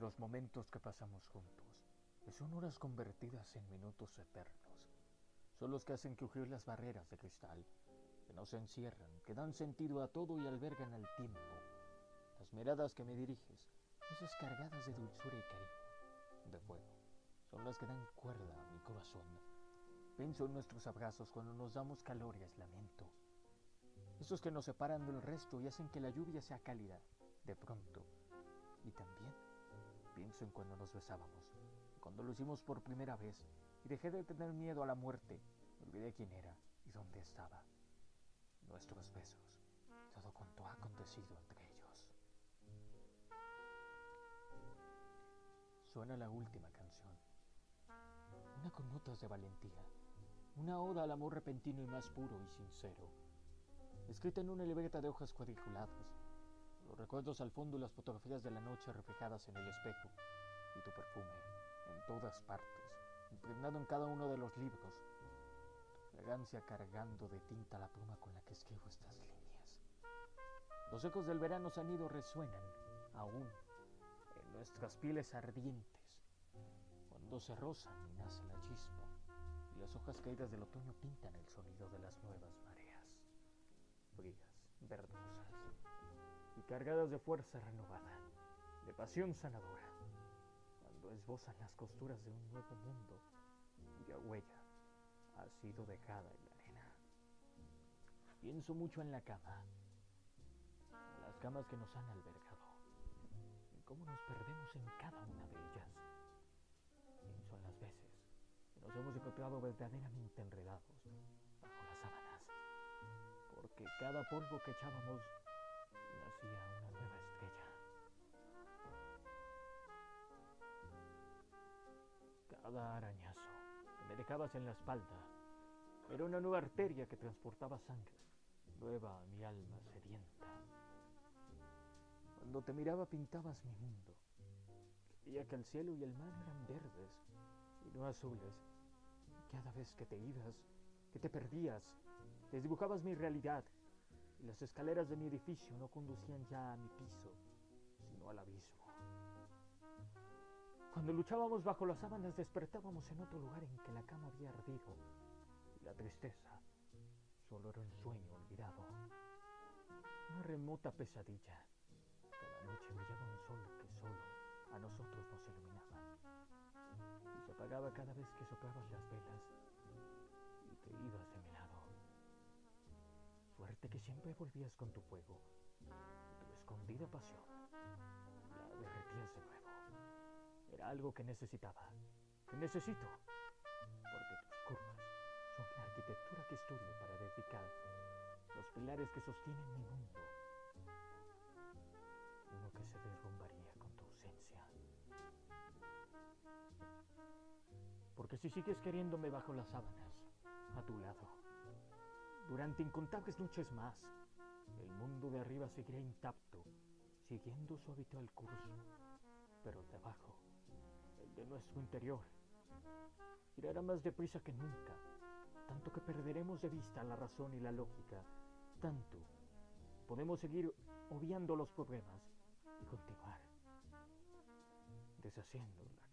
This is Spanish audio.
Los momentos que pasamos juntos, que son horas convertidas en minutos eternos, son los que hacen crujir las barreras de cristal, que nos encierran, que dan sentido a todo y albergan al tiempo. Las miradas que me diriges, esas cargadas de dulzura y cariño, de fuego, son las que dan cuerda a mi corazón. Pienso en nuestros abrazos cuando nos damos calor y aislamiento. Esos que nos separan del resto y hacen que la lluvia sea cálida, de pronto. Y también pienso en cuando nos besábamos, cuando lo hicimos por primera vez y dejé de tener miedo a la muerte. Olvidé quién era y dónde estaba. Nuestros besos, todo cuanto ha acontecido entre ellos. Suena la última canción. Una con notas de valentía. Una oda al amor repentino y más puro y sincero. Escrita en una libreta de hojas cuadriculadas. Los recuerdos al fondo y las fotografías de la noche reflejadas en el espejo. Y tu perfume en todas partes, impregnado en cada uno de los libros. Tu fragancia cargando de tinta la pluma con la que escribo estas líneas. Los ecos del verano sanido resuenan aún en nuestras pieles ardientes, cuando se rozan y nace la chispa, y las hojas caídas del otoño pintan el sonido de las nuevas mareas, frías, verdosas cargadas de fuerza renovada, de pasión sanadora, cuando esbozan las costuras de un nuevo mundo cuya huella ha sido dejada en la arena. Pienso mucho en la cama, en las camas que nos han albergado, en cómo nos perdemos en cada una de ellas. Pienso en las veces que nos hemos encontrado verdaderamente enredados bajo las sábanas, porque cada polvo que echábamos Cada arañazo me dejabas en la espalda era una nueva arteria que transportaba sangre, nueva a mi alma sedienta. Cuando te miraba pintabas mi mundo. Creía que el cielo y el mar eran verdes y no azules. Cada vez que te ibas, que te perdías, desdibujabas mi realidad y las escaleras de mi edificio no conducían ya a mi piso, Cuando luchábamos bajo las sábanas despertábamos en otro lugar en que la cama había ardido y la tristeza solo era un sueño olvidado, una remota pesadilla. Cada noche brillaba un sol que solo a nosotros nos iluminaba y se apagaba cada vez que soplabas las velas y te ibas de mi lado. Suerte que siempre volvías con tu fuego tu escondida pasión la derretías de nuevo. Era algo que necesitaba, que necesito, porque tus curvas son la arquitectura que estudio para edificar los pilares que sostienen mi mundo. Uno que se derrumbaría con tu ausencia. Porque si sigues queriéndome bajo las sábanas, a tu lado, durante incontables noches más, el mundo de arriba seguirá intacto, siguiendo su habitual curso, pero de abajo, nuestro interior, girará más deprisa que nunca, tanto que perderemos de vista la razón y la lógica, tanto podemos seguir obviando los problemas y continuar deshaciendo la